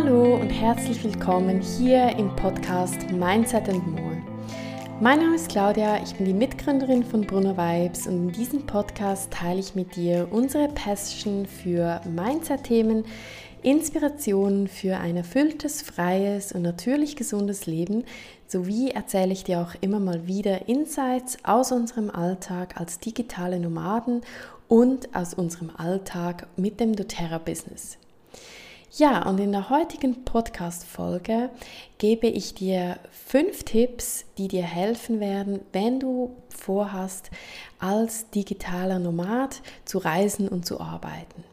Hallo und herzlich willkommen hier im Podcast Mindset and More. Mein Name ist Claudia, ich bin die Mitgründerin von Brunner Vibes und in diesem Podcast teile ich mit dir unsere Passion für Mindset-Themen, Inspirationen für ein erfülltes, freies und natürlich gesundes Leben sowie erzähle ich dir auch immer mal wieder Insights aus unserem Alltag als digitale Nomaden und aus unserem Alltag mit dem doTERRA-Business. Ja, und in der heutigen Podcast-Folge gebe ich dir fünf Tipps, die dir helfen werden, wenn du vorhast, als digitaler Nomad zu reisen und zu arbeiten.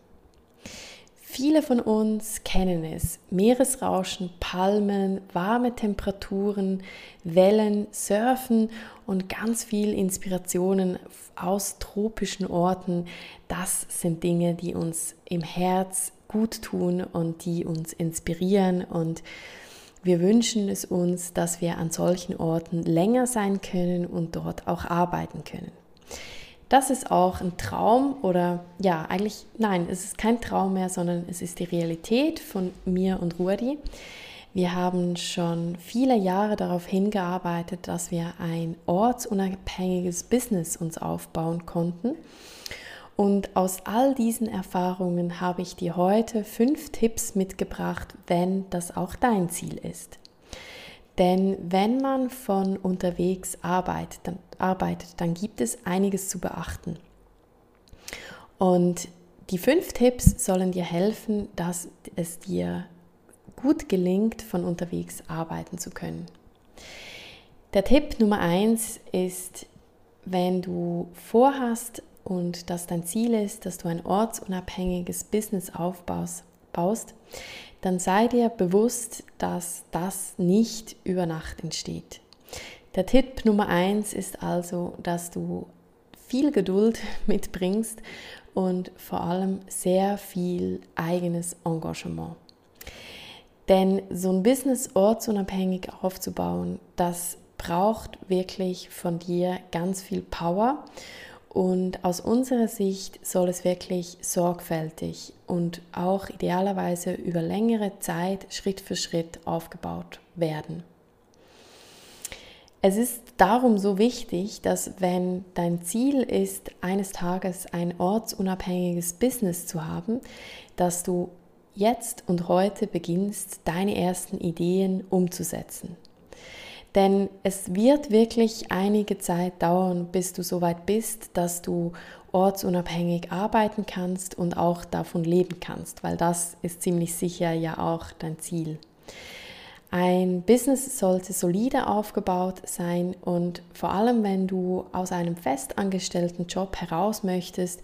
Viele von uns kennen es. Meeresrauschen, Palmen, warme Temperaturen, Wellen, Surfen und ganz viel Inspirationen aus tropischen Orten. Das sind Dinge, die uns im Herz gut tun und die uns inspirieren und wir wünschen es uns, dass wir an solchen Orten länger sein können und dort auch arbeiten können. Das ist auch ein Traum oder ja, eigentlich nein, es ist kein Traum mehr, sondern es ist die Realität von mir und Rudi. Wir haben schon viele Jahre darauf hingearbeitet, dass wir ein ortsunabhängiges Business uns aufbauen konnten. Und aus all diesen Erfahrungen habe ich dir heute fünf Tipps mitgebracht, wenn das auch dein Ziel ist. Denn wenn man von unterwegs arbeitet dann, arbeitet, dann gibt es einiges zu beachten. Und die fünf Tipps sollen dir helfen, dass es dir gut gelingt, von unterwegs arbeiten zu können. Der Tipp Nummer eins ist, wenn du vorhast, und dass dein Ziel ist, dass du ein ortsunabhängiges Business aufbaust, baust, dann sei dir bewusst, dass das nicht über Nacht entsteht. Der Tipp Nummer eins ist also, dass du viel Geduld mitbringst und vor allem sehr viel eigenes Engagement. Denn so ein Business ortsunabhängig aufzubauen, das braucht wirklich von dir ganz viel Power und aus unserer Sicht soll es wirklich sorgfältig und auch idealerweise über längere Zeit Schritt für Schritt aufgebaut werden. Es ist darum so wichtig, dass wenn dein Ziel ist, eines Tages ein ortsunabhängiges Business zu haben, dass du jetzt und heute beginnst, deine ersten Ideen umzusetzen. Denn es wird wirklich einige Zeit dauern, bis du so weit bist, dass du ortsunabhängig arbeiten kannst und auch davon leben kannst, weil das ist ziemlich sicher ja auch dein Ziel. Ein Business sollte solide aufgebaut sein und vor allem wenn du aus einem festangestellten Job heraus möchtest,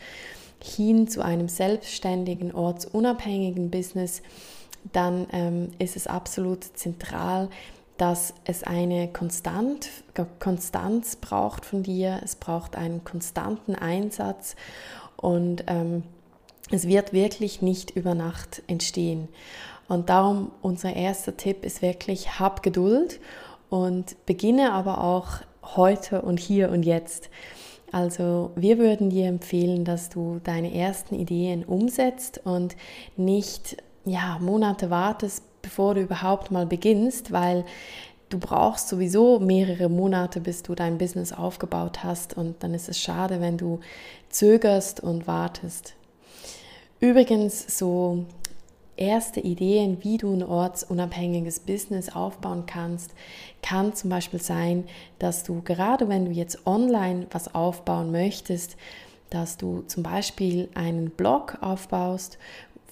hin zu einem selbstständigen, ortsunabhängigen Business, dann ähm, ist es absolut zentral, dass es eine Konstant, Konstanz braucht von dir, es braucht einen konstanten Einsatz und ähm, es wird wirklich nicht über Nacht entstehen. Und darum unser erster Tipp ist wirklich, hab Geduld und beginne aber auch heute und hier und jetzt. Also wir würden dir empfehlen, dass du deine ersten Ideen umsetzt und nicht ja, Monate wartest, bevor du überhaupt mal beginnst, weil du brauchst sowieso mehrere Monate, bis du dein Business aufgebaut hast und dann ist es schade, wenn du zögerst und wartest. Übrigens so erste Ideen, wie du ein ortsunabhängiges Business aufbauen kannst, kann zum Beispiel sein, dass du gerade wenn du jetzt online was aufbauen möchtest, dass du zum Beispiel einen Blog aufbaust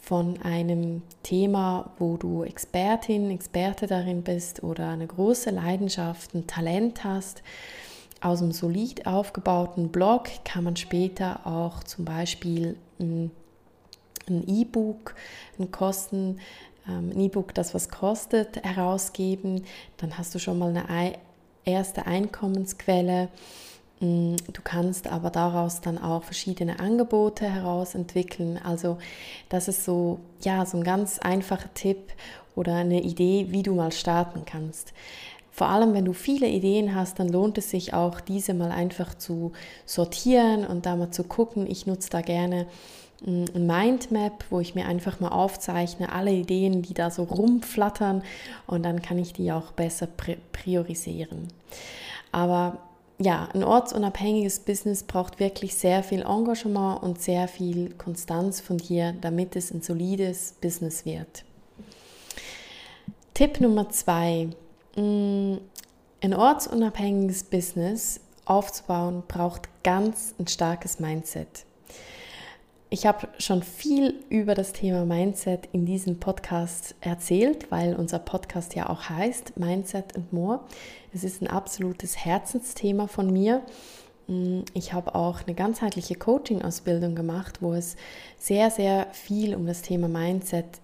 von einem Thema, wo du Expertin, Experte darin bist oder eine große Leidenschaft, ein Talent hast. Aus einem solid aufgebauten Blog kann man später auch zum Beispiel ein E-Book, ein Kosten, ähm, ein E-Book, das was kostet, herausgeben. Dann hast du schon mal eine erste Einkommensquelle Mm, du kannst aber daraus dann auch verschiedene Angebote herausentwickeln. Also das ist so, ja, so ein ganz einfacher Tipp oder eine Idee, wie du mal starten kannst. vor allem wenn du viele Ideen hast, dann lohnt es sich auch, diese mal einfach zu sortieren und da mal zu gucken. Ich nutze da gerne mm, ein Mindmap, wo ich mir einfach mal aufzeichne, alle Ideen, die da so rumflattern und dann kann ich die auch besser priorisieren. Aber ja, ein ortsunabhängiges Business braucht wirklich sehr viel Engagement und sehr viel Konstanz von dir, damit es ein solides Business wird. Tipp Nummer zwei. Mm, ein ortsunabhängiges Business aufzubauen braucht ganz ein starkes Mindset. Ich habe schon viel über das Thema Mindset in diesem Podcast erzählt, weil unser Podcast ja auch heißt Mindset and More. Es ist ein absolutes Herzensthema von mir. Mm, ich habe auch eine ganzheitliche Coaching-Ausbildung gemacht, wo es sehr, sehr viel um das Thema Mindset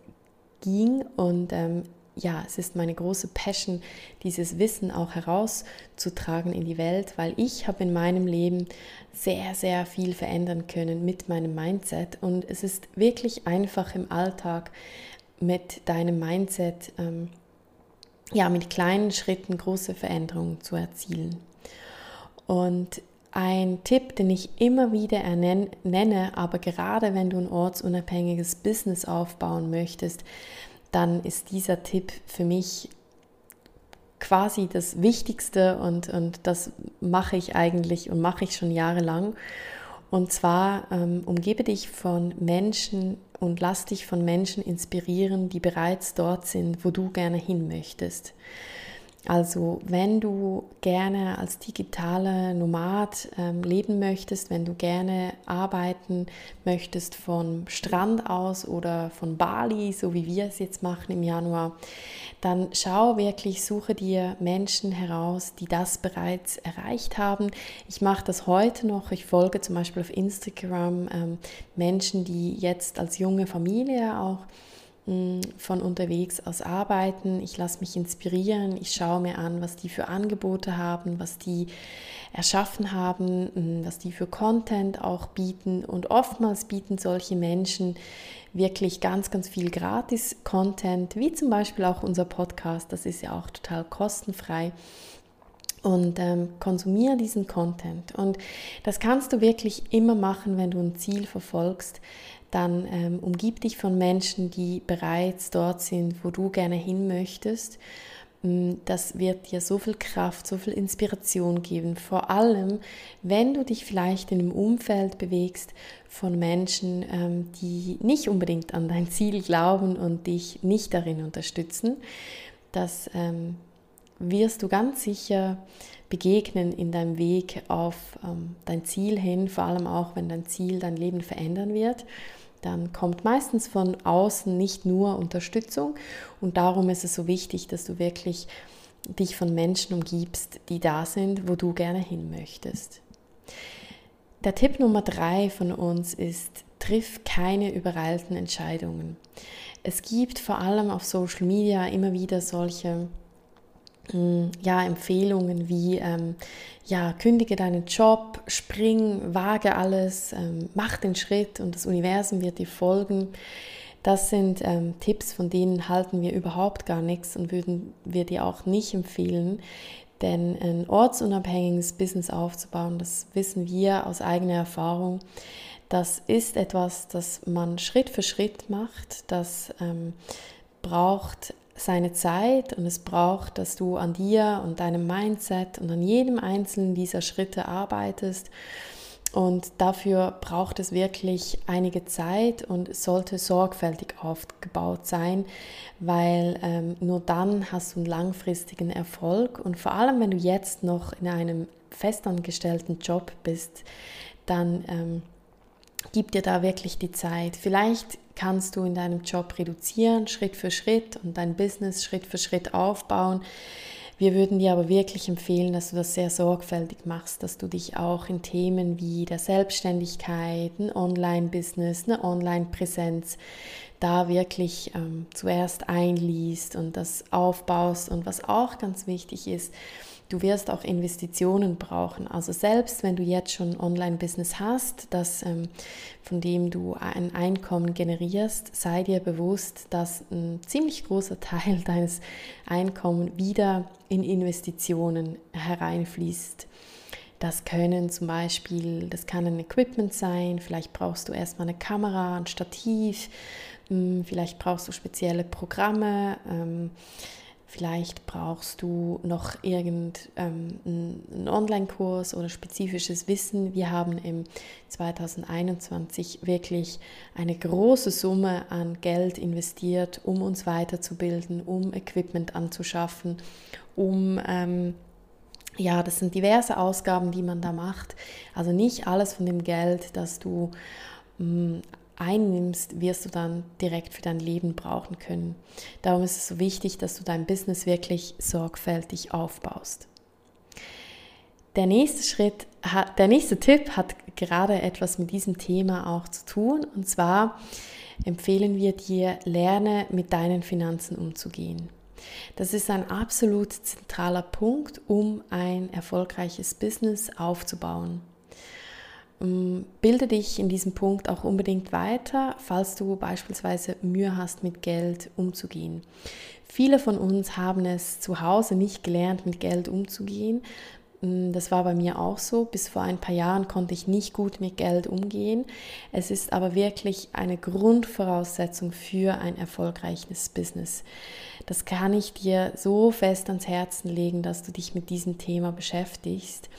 ging und ähm, ja, es ist meine große Passion, dieses Wissen auch herauszutragen in die Welt, weil ich habe in meinem Leben sehr, sehr viel verändern können mit meinem Mindset und es ist wirklich einfach im Alltag mit deinem Mindset, ähm, ja, mit kleinen Schritten große Veränderungen zu erzielen. Und ein Tipp, den ich immer wieder nenne, aber gerade wenn du ein ortsunabhängiges Business aufbauen möchtest, dann ist dieser Tipp für mich quasi das Wichtigste und, und das mache ich eigentlich und mache ich schon jahrelang. Und zwar ähm, umgebe dich von Menschen und lass dich von Menschen inspirieren, die bereits dort sind, wo du gerne hin möchtest. Also wenn du gerne als digitaler Nomad ähm, leben möchtest, wenn du gerne arbeiten möchtest von Strand aus oder von Bali, so wie wir es jetzt machen im Januar, dann schau wirklich, suche dir Menschen heraus, die das bereits erreicht haben. Ich mache das heute noch. Ich folge zum Beispiel auf Instagram ähm, Menschen, die jetzt als junge Familie auch von unterwegs aus arbeiten. Ich lasse mich inspirieren. Ich schaue mir an, was die für Angebote haben, was die erschaffen haben, was die für Content auch bieten. Und oftmals bieten solche Menschen wirklich ganz, ganz viel Gratis-Content, wie zum Beispiel auch unser Podcast. Das ist ja auch total kostenfrei und ähm, konsumiere diesen Content. Und das kannst du wirklich immer machen, wenn du ein Ziel verfolgst, dann ähm, umgib dich von Menschen, die bereits dort sind, wo du gerne hin möchtest. Mm, das wird dir so viel Kraft, so viel Inspiration geben. Vor allem, wenn du dich vielleicht in einem Umfeld bewegst von Menschen, ähm, die nicht unbedingt an dein Ziel glauben und dich nicht darin unterstützen. Das ähm, wirst du ganz sicher begegnen in deinem Weg auf ähm, dein Ziel hin, vor allem auch, wenn dein Ziel dein Leben verändern wird dann kommt meistens von außen nicht nur Unterstützung und darum ist es so wichtig, dass du wirklich dich von Menschen umgibst, die da sind, wo du gerne hin möchtest. Der Tipp Nummer drei von uns ist, triff keine übereilten Entscheidungen. Es gibt vor allem auf Social Media immer wieder solche ja, Empfehlungen wie ähm, ja, kündige deinen Job, spring, wage alles, ähm, mach den Schritt und das Universum wird dir folgen. Das sind ähm, Tipps, von denen halten wir überhaupt gar nichts und würden wir dir auch nicht empfehlen. Denn ein ortsunabhängiges Business aufzubauen, das wissen wir aus eigener Erfahrung, das ist etwas, das man Schritt für Schritt macht. Das ähm, braucht seine Zeit und es braucht, dass du an dir und deinem Mindset und an jedem einzelnen dieser Schritte arbeitest. Und dafür braucht es wirklich einige Zeit und sollte sorgfältig aufgebaut sein, weil ähm, nur dann hast du einen langfristigen Erfolg. Und vor allem, wenn du jetzt noch in einem festangestellten Job bist, dann ähm, gib dir da wirklich die Zeit. Vielleicht kannst du in deinem Job reduzieren, Schritt für Schritt und dein Business Schritt für Schritt aufbauen. Wir würden dir aber wirklich empfehlen, dass du das sehr sorgfältig machst, dass du dich auch in Themen wie der Selbstständigkeit, ein Online-Business, eine Online-Präsenz da wirklich ähm, zuerst einliest und das aufbaust. Und was auch ganz wichtig ist, Du wirst auch Investitionen brauchen. Also selbst wenn du jetzt schon ein Online-Business hast, das, ähm, von dem du ein Einkommen generierst, sei dir bewusst, dass ein ziemlich großer Teil deines Einkommens wieder in Investitionen hereinfließt. Das können zum Beispiel, das kann ein Equipment sein, vielleicht brauchst du erstmal eine Kamera, ein Stativ, hm, vielleicht brauchst du spezielle Programme, ähm, vielleicht brauchst du noch irgendeinen ähm, Online-Kurs oder spezifisches Wissen. Wir haben im 2021 wirklich eine große Summe an Geld investiert, um uns weiterzubilden, um Equipment anzuschaffen, um ähm, ja, das sind diverse Ausgaben, die man da macht. Also nicht alles von dem Geld, das du mh, mm, einnimmst, wirst du dann direkt für dein Leben brauchen können. Darum ist es so wichtig, dass du dein Business wirklich sorgfältig aufbaust. Der nächste Schritt, der nächste Tipp hat gerade etwas mit diesem Thema auch zu tun. Und zwar empfehlen wir dir, lerne mit deinen Finanzen umzugehen. Das ist ein absolut zentraler Punkt, um ein erfolgreiches Business aufzubauen. Ähm, bilde dich in diesem Punkt auch unbedingt weiter, falls du beispielsweise Mühe hast, mit Geld umzugehen. Viele von uns haben es zu Hause nicht gelernt, mit Geld umzugehen. Mm, das war bei mir auch so. Bis vor ein paar Jahren konnte ich nicht gut mit Geld umgehen. Es ist aber wirklich eine Grundvoraussetzung für ein erfolgreiches Business. Das kann ich dir so fest ans Herzen legen, dass du dich mit diesem Thema beschäftigst,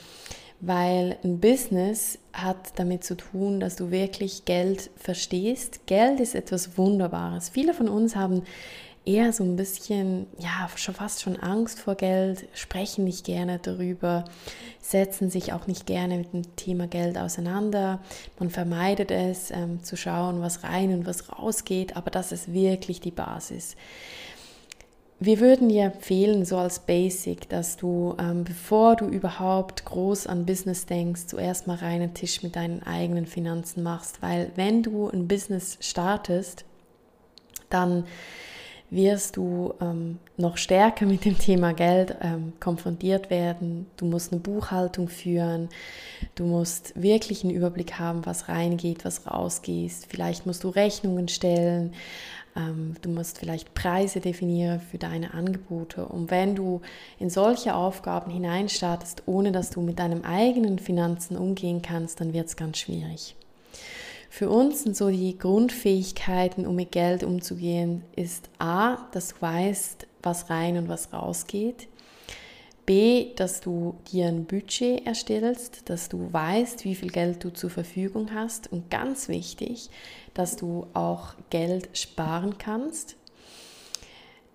weil ein Business hat damit zu tun, dass du wirklich Geld verstehst. Geld ist etwas Wunderbares. Viele von uns haben eher so ein bisschen, ja, schon fast schon Angst vor Geld, sprechen nicht gerne darüber, setzen sich auch nicht gerne mit dem Thema Geld auseinander. Man vermeidet es, ähm, zu schauen, was rein und was rausgeht, aber das ist wirklich die Basis. Wir würden dir empfehlen, so als Basic, dass du, ähm, bevor du überhaupt groß an Business denkst, zuerst mal reinen Tisch mit deinen eigenen Finanzen machst. Weil wenn du ein Business startest, dann wirst du ähm, noch stärker mit dem Thema Geld ähm, konfrontiert werden. Du musst eine Buchhaltung führen, du musst wirklich einen Überblick haben, was reingeht, was rausgeht. Vielleicht musst du Rechnungen stellen, ähm, du musst vielleicht Preise definieren für deine Angebote. Und wenn du in solche Aufgaben hineinstartest, ohne dass du mit deinen eigenen Finanzen umgehen kannst, dann wird es ganz schwierig. Für uns sind so die Grundfähigkeiten, um mit Geld umzugehen, ist A, dass du weißt, was rein und was rausgeht. B, dass du dir ein Budget erstellst, dass du weißt, wie viel Geld du zur Verfügung hast. Und ganz wichtig, dass du auch Geld sparen kannst.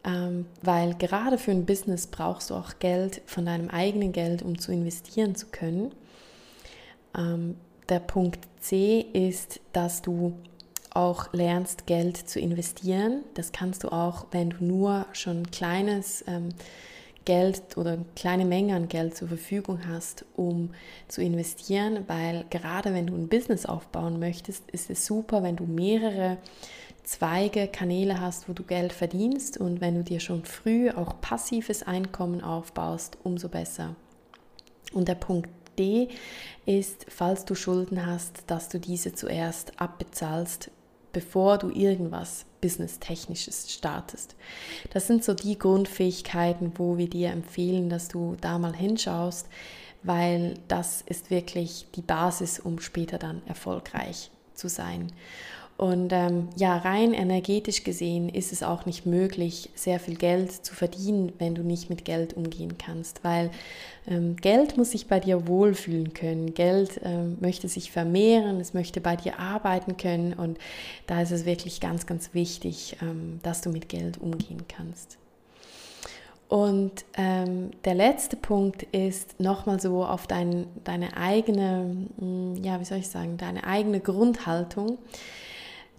Ähm, weil gerade für ein Business brauchst du auch Geld von deinem eigenen Geld, um zu investieren zu können. Ähm, der Punkt C ist, dass du auch lernst, Geld zu investieren. Das kannst du auch, wenn du nur schon ein kleines ähm, Geld oder eine kleine Menge an Geld zur Verfügung hast, um zu investieren, weil gerade wenn du ein Business aufbauen möchtest, ist es super, wenn du mehrere Zweige, Kanäle hast, wo du Geld verdienst und wenn du dir schon früh auch passives Einkommen aufbaust, umso besser. Und der Punkt D ist, falls du Schulden hast, dass du diese zuerst abbezahlst, bevor du irgendwas Business-Technisches startest. Das sind so die Grundfähigkeiten, wo wir dir empfehlen, dass du da mal hinschaust, weil das ist wirklich die Basis, um später dann erfolgreich zu sein. Und ähm, ja, rein energetisch gesehen ist es auch nicht möglich, sehr viel Geld zu verdienen, wenn du nicht mit Geld umgehen kannst, weil ähm, Geld muss sich bei dir wohlfühlen können. Geld ähm, möchte sich vermehren, es möchte bei dir arbeiten können und da ist es wirklich ganz, ganz wichtig, ähm, dass du mit Geld umgehen kannst. Und ähm, der letzte Punkt ist nochmal so auf dein, deine eigene, hm, ja, wie soll ich sagen, deine eigene Grundhaltung.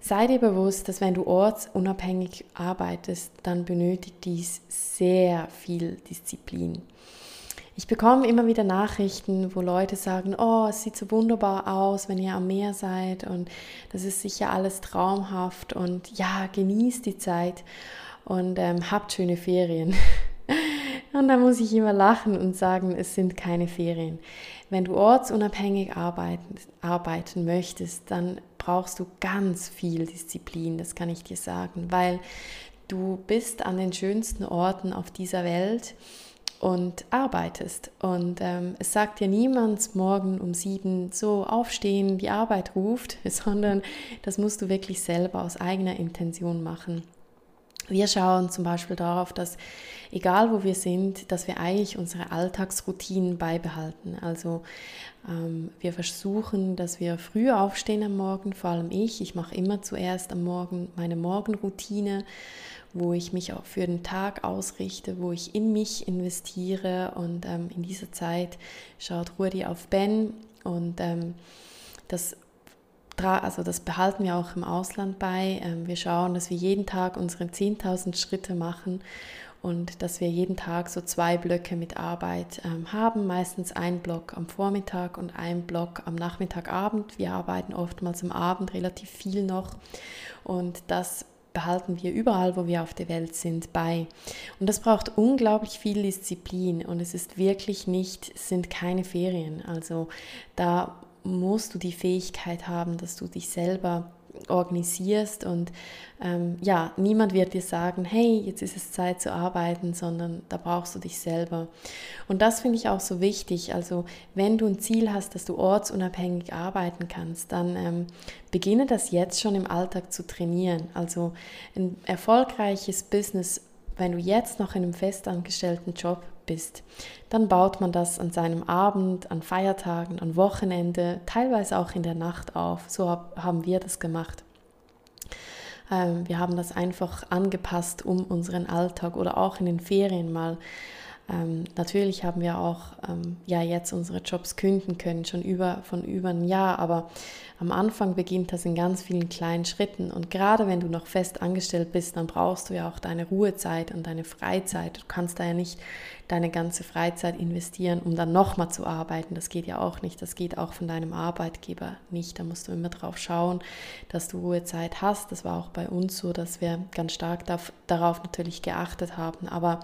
Sei dir bewusst, dass wenn du ortsunabhängig arbeitest, dann benötigt dies sehr viel Disziplin. Ich bekomme immer wieder Nachrichten, wo Leute sagen, oh, es sieht so wunderbar aus, wenn ihr am Meer seid und das ist sicher alles traumhaft und ja, genießt die Zeit und ähm, habt schöne Ferien. Und da muss ich immer lachen und sagen, es sind keine Ferien. Wenn du ortsunabhängig arbeiten, arbeiten möchtest, dann brauchst du ganz viel Disziplin, das kann ich dir sagen, weil du bist an den schönsten Orten auf dieser Welt und arbeitest. Und ähm, es sagt dir niemand morgen um sieben so aufstehen, die Arbeit ruft, sondern das musst du wirklich selber aus eigener Intention machen. Wir schauen zum Beispiel darauf, dass egal wo wir sind, dass wir eigentlich unsere Alltagsroutinen beibehalten. Also ähm, wir versuchen, dass wir früh aufstehen am Morgen, vor allem ich. Ich mache immer zuerst am Morgen meine Morgenroutine, wo ich mich auch für den Tag ausrichte, wo ich in mich investiere. Und ähm, in dieser Zeit schaut Rudi auf Ben und ähm, das also das behalten wir auch im Ausland bei. Ähm, wir schauen, dass wir jeden Tag unsere 10.000 Schritte machen und dass wir jeden Tag so zwei Blöcke mit Arbeit ähm, haben, meistens ein Block am Vormittag und ein Block am Nachmittagabend. Wir arbeiten oftmals am Abend relativ viel noch und das behalten wir überall, wo wir auf der Welt sind, bei. Und das braucht unglaublich viel Disziplin und es ist wirklich nicht, sind keine Ferien. Also da musst du die Fähigkeit haben, dass du dich selber organisierst und ähm, ja, niemand wird dir sagen, hey, jetzt ist es Zeit zu arbeiten, sondern da brauchst du dich selber. Und das finde ich auch so wichtig. Also wenn du ein Ziel hast, dass du ortsunabhängig arbeiten kannst, dann ähm, beginne das jetzt schon im Alltag zu trainieren. Also ein erfolgreiches Business, wenn du jetzt noch in einem festangestellten Job bist. Dann baut man das an seinem Abend, an Feiertagen, an Wochenende, teilweise auch in der Nacht auf. So haben wir das gemacht. Ähm, wir haben das einfach angepasst, um unseren Alltag oder auch in den Ferien mal ähm, natürlich haben wir auch ähm, ja jetzt unsere Jobs künden können, schon über, von über ein Jahr, aber am Anfang beginnt das in ganz vielen kleinen Schritten. Und gerade wenn du noch fest angestellt bist, dann brauchst du ja auch deine Ruhezeit und deine Freizeit. Du kannst da ja nicht deine ganze Freizeit investieren, um dann nochmal zu arbeiten. Das geht ja auch nicht. Das geht auch von deinem Arbeitgeber nicht. Da musst du immer drauf schauen, dass du Ruhezeit hast. Das war auch bei uns so, dass wir ganz stark darauf natürlich geachtet haben. Aber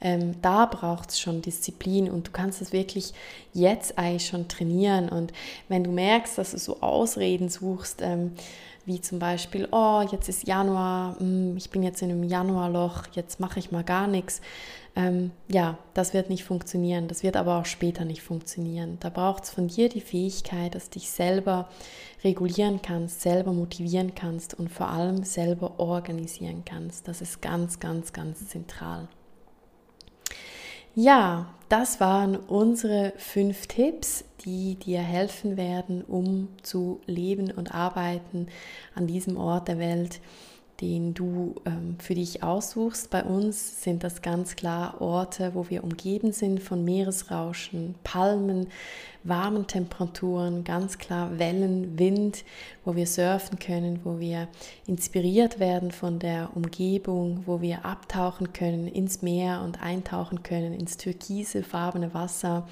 ähm, da braucht es schon Disziplin und du kannst es wirklich jetzt eigentlich schon trainieren. Und wenn du merkst, dass du so Ausreden suchst, ähm, wie zum Beispiel, oh, jetzt ist Januar, hm, ich bin jetzt in einem Januarloch, jetzt mache ich mal gar nichts. Ähm, ja, das wird nicht funktionieren. Das wird aber auch später nicht funktionieren. Da braucht es von dir die Fähigkeit, dass du dich selber regulieren kannst, selber motivieren kannst und vor allem selber organisieren kannst. Das ist ganz, ganz, ganz zentral. Ja, das waren unsere fünf Tipps, die dir helfen werden, um zu leben und arbeiten an diesem Ort der Welt, den du ähm, für dich aussuchst. Bei uns sind das ganz klar Orte, wo wir umgeben sind von Meeresrauschen, Palmen, warmen Temperaturen, ganz klar Wellen, Wind, wo wir surfen können, wo wir inspiriert werden von der Umgebung, wo wir abtauchen können ins Meer und eintauchen können ins türkise farbene Wasser,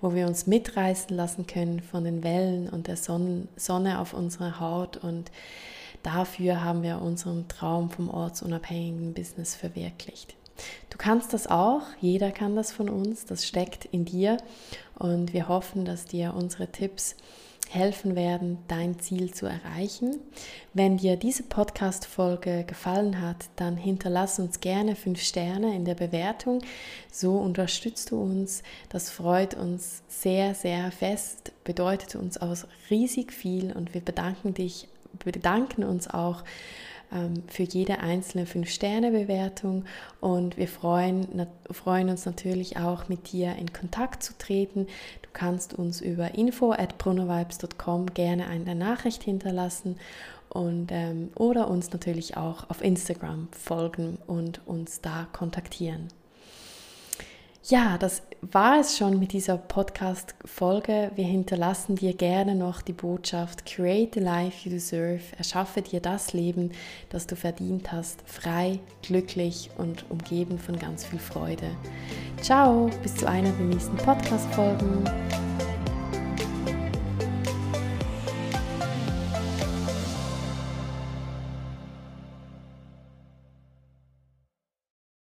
wo wir uns mitreißen lassen können von den Wellen und der Sonne, Sonne auf unserer Haut und Dafür haben wir unseren Traum vom ortsunabhängigen Business verwirklicht. Du kannst das auch, jeder kann das von uns, das steckt in dir und wir hoffen, dass dir unsere Tipps helfen werden, dein Ziel zu erreichen. Wenn dir diese Podcast-Folge gefallen hat, dann hinterlass uns gerne fünf Sterne in der Bewertung. So unterstützt du uns. Das freut uns sehr, sehr fest, bedeutet uns auch riesig viel und wir bedanken dich bedanken uns auch ähm, für jede einzelne 5-Sterne-Bewertung und wir freuen, freuen uns natürlich auch mit dir in Kontakt zu treten. Du kannst uns über info at gerne eine Nachricht hinterlassen und, ähm, oder uns natürlich auch auf Instagram folgen und uns da kontaktieren. Ja, das war es schon mit dieser Podcast-Folge. Wir hinterlassen dir gerne noch die Botschaft: Create the life you deserve. Erschaffe dir das Leben, das du verdient hast. Frei, glücklich und umgeben von ganz viel Freude. Ciao, bis zu einer der nächsten Podcast-Folgen.